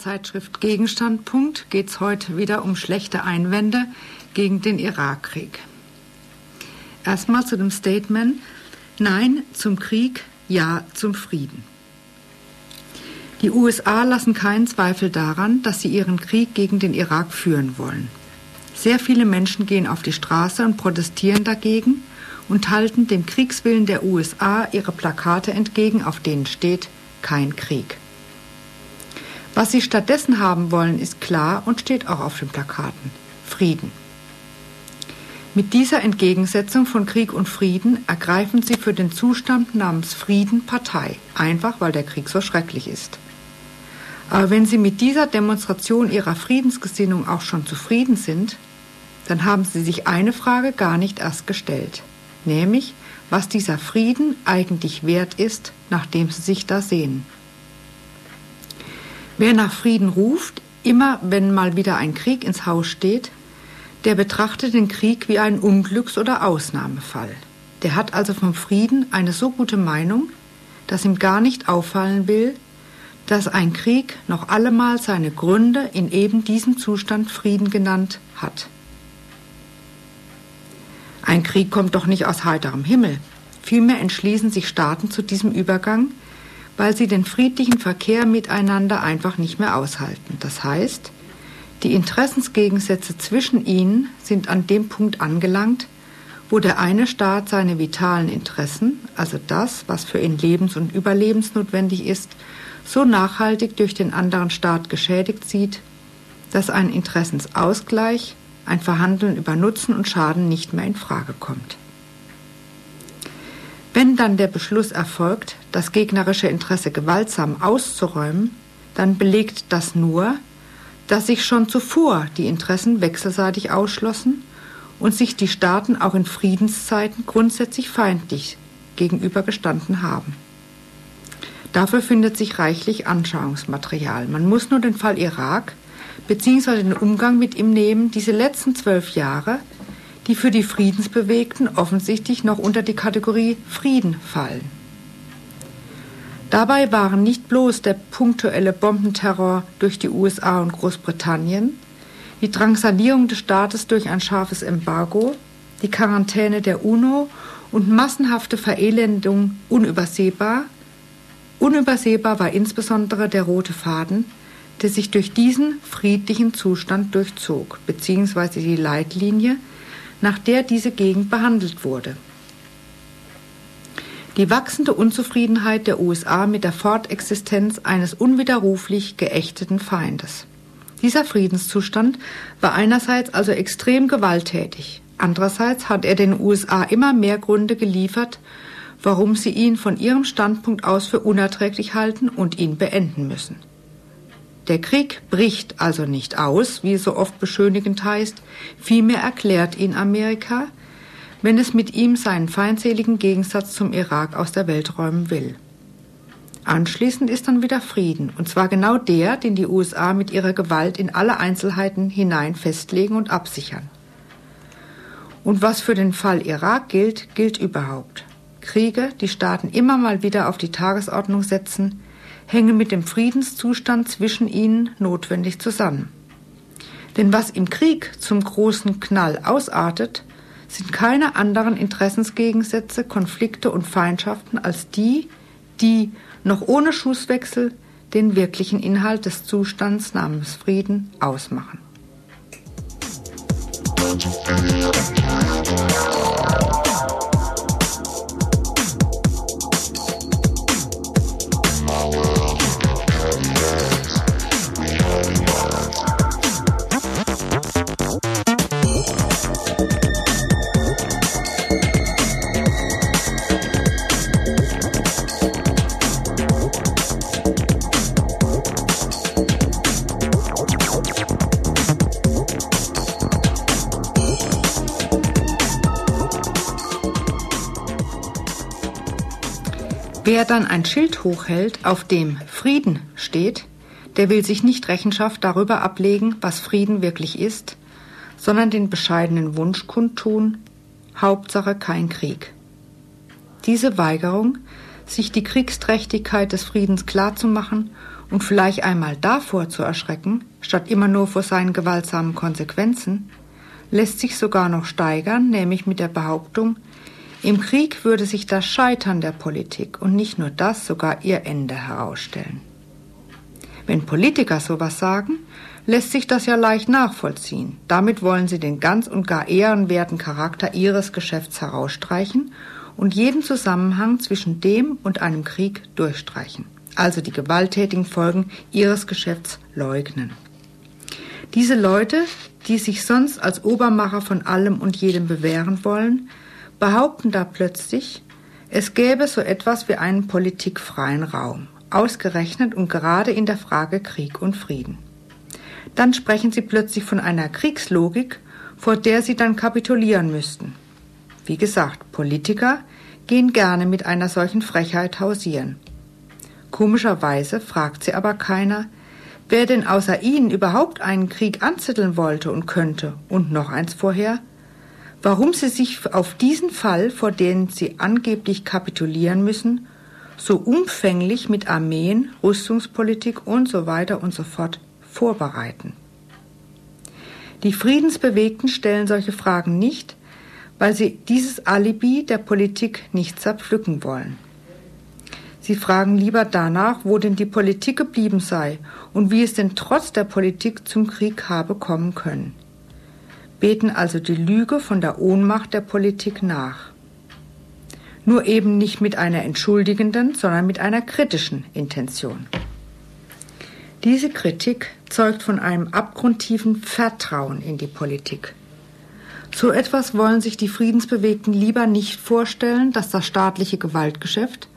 Zeitschrift Gegenstandpunkt geht es heute wieder um schlechte Einwände gegen den Irakkrieg. Erstmal zu dem Statement Nein zum Krieg, Ja zum Frieden. Die USA lassen keinen Zweifel daran, dass sie ihren Krieg gegen den Irak führen wollen. Sehr viele Menschen gehen auf die Straße und protestieren dagegen und halten dem Kriegswillen der USA ihre Plakate entgegen, auf denen steht kein Krieg. Was sie stattdessen haben wollen, ist klar und steht auch auf den Plakaten. Frieden. Mit dieser Entgegensetzung von Krieg und Frieden ergreifen sie für den Zustand namens Frieden Partei, einfach weil der Krieg so schrecklich ist. Aber wenn sie mit dieser Demonstration ihrer Friedensgesinnung auch schon zufrieden sind, dann haben sie sich eine Frage gar nicht erst gestellt, nämlich was dieser Frieden eigentlich wert ist, nachdem sie sich da sehen. Wer nach Frieden ruft, immer wenn mal wieder ein Krieg ins Haus steht, der betrachtet den Krieg wie einen Unglücks- oder Ausnahmefall. Der hat also vom Frieden eine so gute Meinung, dass ihm gar nicht auffallen will, dass ein Krieg noch allemal seine Gründe in eben diesem Zustand Frieden genannt hat. Ein Krieg kommt doch nicht aus heiterem Himmel. Vielmehr entschließen sich Staaten zu diesem Übergang, weil sie den friedlichen Verkehr miteinander einfach nicht mehr aushalten. Das heißt, die Interessensgegensätze zwischen ihnen sind an dem Punkt angelangt, wo der eine Staat seine vitalen Interessen, also das, was für ihn lebens- und überlebensnotwendig ist, so nachhaltig durch den anderen Staat geschädigt sieht, dass ein Interessensausgleich, ein Verhandeln über Nutzen und Schaden nicht mehr in Frage kommt. Wenn dann der Beschluss erfolgt, das gegnerische Interesse gewaltsam auszuräumen, dann belegt das nur, dass sich schon zuvor die Interessen wechselseitig ausschlossen und sich die Staaten auch in Friedenszeiten grundsätzlich feindlich gegenübergestanden haben. Dafür findet sich reichlich Anschauungsmaterial. Man muss nur den Fall Irak bzw. den Umgang mit ihm nehmen, diese letzten zwölf Jahre, die für die Friedensbewegten offensichtlich noch unter die Kategorie Frieden fallen. Dabei waren nicht bloß der punktuelle Bombenterror durch die USA und Großbritannien, die Drangsalierung des Staates durch ein scharfes Embargo, die Quarantäne der UNO und massenhafte Verelendung unübersehbar. Unübersehbar war insbesondere der rote Faden, der sich durch diesen friedlichen Zustand durchzog, beziehungsweise die Leitlinie, nach der diese Gegend behandelt wurde. Die wachsende Unzufriedenheit der USA mit der Fortexistenz eines unwiderruflich geächteten Feindes. Dieser Friedenszustand war einerseits also extrem gewalttätig, andererseits hat er den USA immer mehr Gründe geliefert, warum sie ihn von ihrem Standpunkt aus für unerträglich halten und ihn beenden müssen. Der Krieg bricht also nicht aus, wie es so oft beschönigend heißt, vielmehr erklärt ihn Amerika, wenn es mit ihm seinen feindseligen Gegensatz zum Irak aus der Welt räumen will. Anschließend ist dann wieder Frieden, und zwar genau der, den die USA mit ihrer Gewalt in alle Einzelheiten hinein festlegen und absichern. Und was für den Fall Irak gilt, gilt überhaupt. Kriege, die Staaten immer mal wieder auf die Tagesordnung setzen, hängen mit dem Friedenszustand zwischen ihnen notwendig zusammen. Denn was im Krieg zum großen Knall ausartet, sind keine anderen Interessensgegensätze, Konflikte und Feindschaften als die, die noch ohne Schusswechsel den wirklichen Inhalt des Zustands namens Frieden ausmachen. Wer dann ein Schild hochhält, auf dem Frieden steht, der will sich nicht Rechenschaft darüber ablegen, was Frieden wirklich ist, sondern den bescheidenen Wunsch kundtun, Hauptsache kein Krieg. Diese Weigerung, sich die Kriegsträchtigkeit des Friedens klarzumachen und vielleicht einmal davor zu erschrecken, statt immer nur vor seinen gewaltsamen Konsequenzen, lässt sich sogar noch steigern, nämlich mit der Behauptung, im Krieg würde sich das Scheitern der Politik und nicht nur das, sogar ihr Ende herausstellen. Wenn Politiker sowas sagen, lässt sich das ja leicht nachvollziehen. Damit wollen sie den ganz und gar ehrenwerten Charakter ihres Geschäfts herausstreichen und jeden Zusammenhang zwischen dem und einem Krieg durchstreichen, also die gewalttätigen Folgen ihres Geschäfts leugnen. Diese Leute, die sich sonst als Obermacher von allem und jedem bewähren wollen, behaupten da plötzlich, es gäbe so etwas wie einen politikfreien Raum, ausgerechnet und gerade in der Frage Krieg und Frieden. Dann sprechen sie plötzlich von einer Kriegslogik, vor der sie dann kapitulieren müssten. Wie gesagt, Politiker gehen gerne mit einer solchen Frechheit hausieren. Komischerweise fragt sie aber keiner, wer denn außer ihnen überhaupt einen Krieg anzetteln wollte und könnte und noch eins vorher, warum sie sich auf diesen Fall, vor dem sie angeblich kapitulieren müssen, so umfänglich mit Armeen, Rüstungspolitik und so weiter und so fort vorbereiten. Die Friedensbewegten stellen solche Fragen nicht, weil sie dieses Alibi der Politik nicht zerpflücken wollen. Sie fragen lieber danach, wo denn die Politik geblieben sei und wie es denn trotz der Politik zum Krieg habe kommen können. Beten also die Lüge von der Ohnmacht der Politik nach nur eben nicht mit einer entschuldigenden, sondern mit einer kritischen Intention. Diese Kritik zeugt von einem abgrundtiefen Vertrauen in die Politik. So etwas wollen sich die Friedensbewegten lieber nicht vorstellen, dass das staatliche Gewaltgeschäft,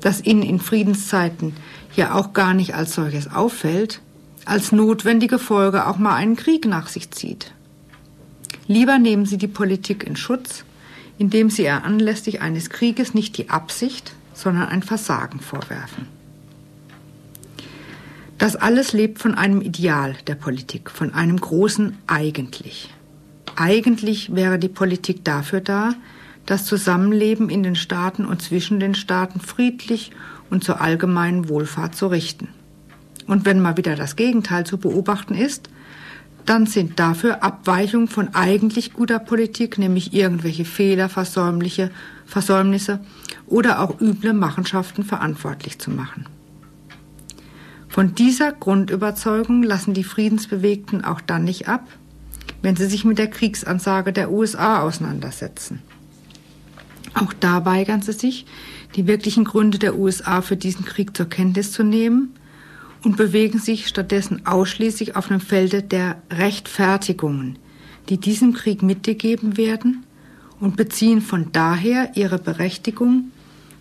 das ihnen in Friedenszeiten ja auch gar nicht als solches auffällt, als notwendige Folge auch mal einen Krieg nach sich zieht. Lieber nehmen sie die Politik in Schutz indem sie ihr anlässlich eines Krieges nicht die Absicht, sondern ein Versagen vorwerfen. Das alles lebt von einem Ideal der Politik, von einem großen Eigentlich. Eigentlich wäre die Politik dafür da, das Zusammenleben in den Staaten und zwischen den Staaten friedlich und zur allgemeinen Wohlfahrt zu richten. Und wenn mal wieder das Gegenteil zu beobachten ist, dann sind dafür Abweichungen von eigentlich guter Politik, nämlich irgendwelche Fehler, Versäumliche, Versäumnisse oder auch üble Machenschaften verantwortlich zu machen. Von dieser Grundüberzeugung lassen die Friedensbewegten auch dann nicht ab, wenn sie sich mit der Kriegsansage der USA auseinandersetzen. Auch da weigern sie sich, die wirklichen Gründe der USA für diesen Krieg zur Kenntnis zu nehmen und bewegen sich stattdessen ausschließlich auf dem Felde der Rechtfertigungen, die diesem Krieg mitgegeben werden und beziehen von daher ihre Berechtigung,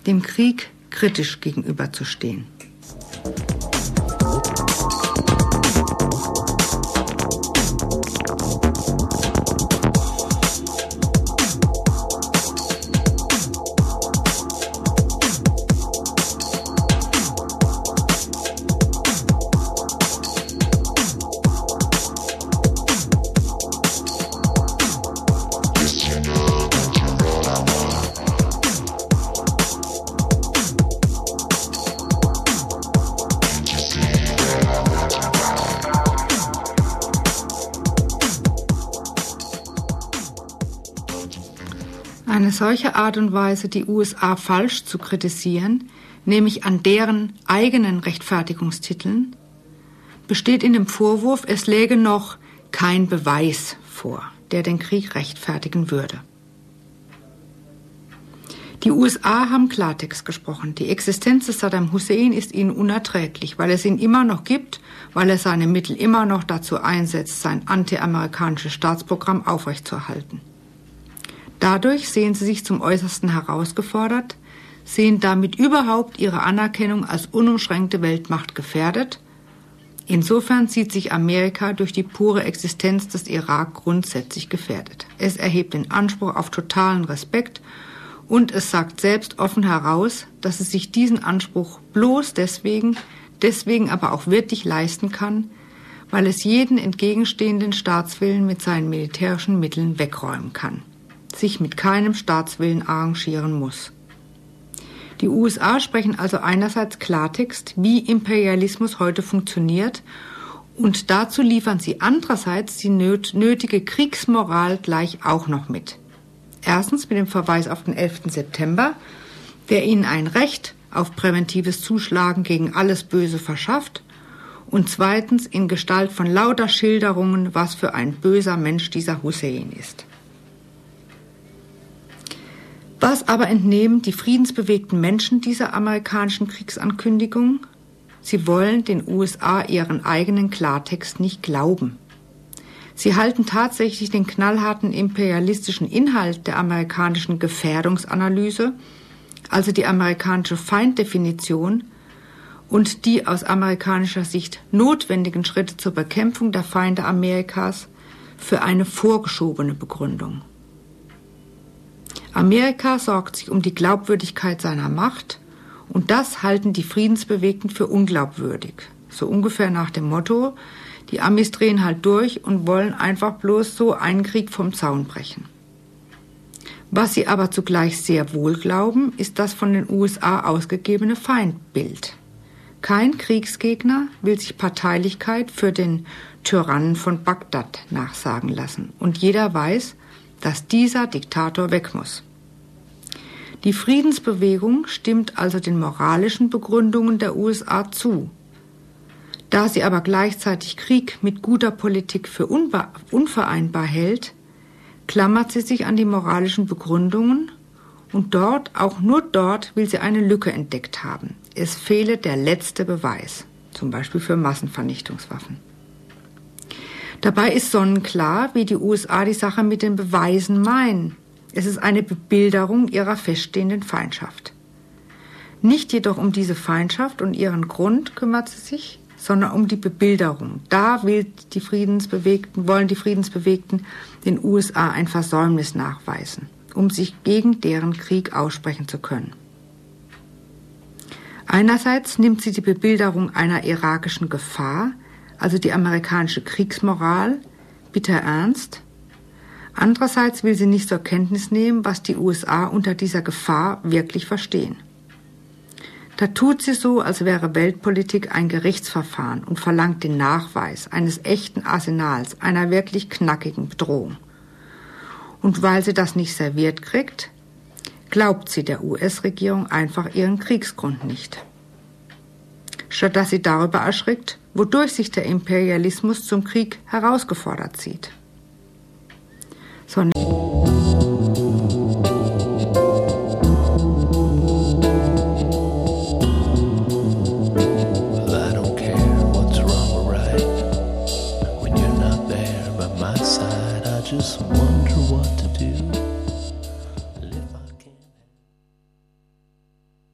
dem Krieg kritisch gegenüberzustehen. Eine solche Art und Weise, die USA falsch zu kritisieren, nämlich an deren eigenen Rechtfertigungstiteln, besteht in dem Vorwurf, es läge noch kein Beweis vor, der den Krieg rechtfertigen würde. Die USA haben Klartext gesprochen. Die Existenz des Saddam Hussein ist ihnen unerträglich, weil es ihn immer noch gibt, weil er seine Mittel immer noch dazu einsetzt, sein antiamerikanisches Staatsprogramm aufrechtzuerhalten. Dadurch sehen sie sich zum Äußersten herausgefordert, sehen damit überhaupt ihre Anerkennung als unumschränkte Weltmacht gefährdet. Insofern sieht sich Amerika durch die pure Existenz des Irak grundsätzlich gefährdet. Es erhebt den Anspruch auf totalen Respekt und es sagt selbst offen heraus, dass es sich diesen Anspruch bloß deswegen, deswegen aber auch wirklich leisten kann, weil es jeden entgegenstehenden Staatswillen mit seinen militärischen Mitteln wegräumen kann sich mit keinem Staatswillen arrangieren muss. Die USA sprechen also einerseits Klartext, wie Imperialismus heute funktioniert, und dazu liefern sie andererseits die nötige Kriegsmoral gleich auch noch mit. Erstens mit dem Verweis auf den 11. September, der ihnen ein Recht auf präventives Zuschlagen gegen alles Böse verschafft, und zweitens in Gestalt von lauter Schilderungen, was für ein böser Mensch dieser Hussein ist. Was aber entnehmen die friedensbewegten Menschen dieser amerikanischen Kriegsankündigung? Sie wollen den USA ihren eigenen Klartext nicht glauben. Sie halten tatsächlich den knallharten imperialistischen Inhalt der amerikanischen Gefährdungsanalyse, also die amerikanische Feinddefinition und die aus amerikanischer Sicht notwendigen Schritte zur Bekämpfung der Feinde Amerikas für eine vorgeschobene Begründung. Amerika sorgt sich um die Glaubwürdigkeit seiner Macht und das halten die Friedensbewegten für unglaubwürdig. So ungefähr nach dem Motto, die Amis drehen halt durch und wollen einfach bloß so einen Krieg vom Zaun brechen. Was sie aber zugleich sehr wohl glauben, ist das von den USA ausgegebene Feindbild. Kein Kriegsgegner will sich Parteilichkeit für den Tyrannen von Bagdad nachsagen lassen. Und jeder weiß, dass dieser Diktator weg muss. Die Friedensbewegung stimmt also den moralischen Begründungen der USA zu. Da sie aber gleichzeitig Krieg mit guter Politik für unvereinbar hält, klammert sie sich an die moralischen Begründungen und dort, auch nur dort, will sie eine Lücke entdeckt haben. Es fehle der letzte Beweis, zum Beispiel für Massenvernichtungswaffen. Dabei ist sonnenklar, wie die USA die Sache mit den Beweisen meinen. Es ist eine Bebilderung ihrer feststehenden Feindschaft. Nicht jedoch um diese Feindschaft und ihren Grund kümmert sie sich, sondern um die Bebilderung. Da will die Friedensbewegten, wollen die Friedensbewegten den USA ein Versäumnis nachweisen, um sich gegen deren Krieg aussprechen zu können. Einerseits nimmt sie die Bebilderung einer irakischen Gefahr, also die amerikanische Kriegsmoral, bitter ernst. Andererseits will sie nicht zur Kenntnis nehmen, was die USA unter dieser Gefahr wirklich verstehen. Da tut sie so, als wäre Weltpolitik ein Gerichtsverfahren und verlangt den Nachweis eines echten Arsenals, einer wirklich knackigen Bedrohung. Und weil sie das nicht serviert kriegt, glaubt sie der US-Regierung einfach ihren Kriegsgrund nicht. Statt dass sie darüber erschrickt, wodurch sich der Imperialismus zum Krieg herausgefordert sieht. So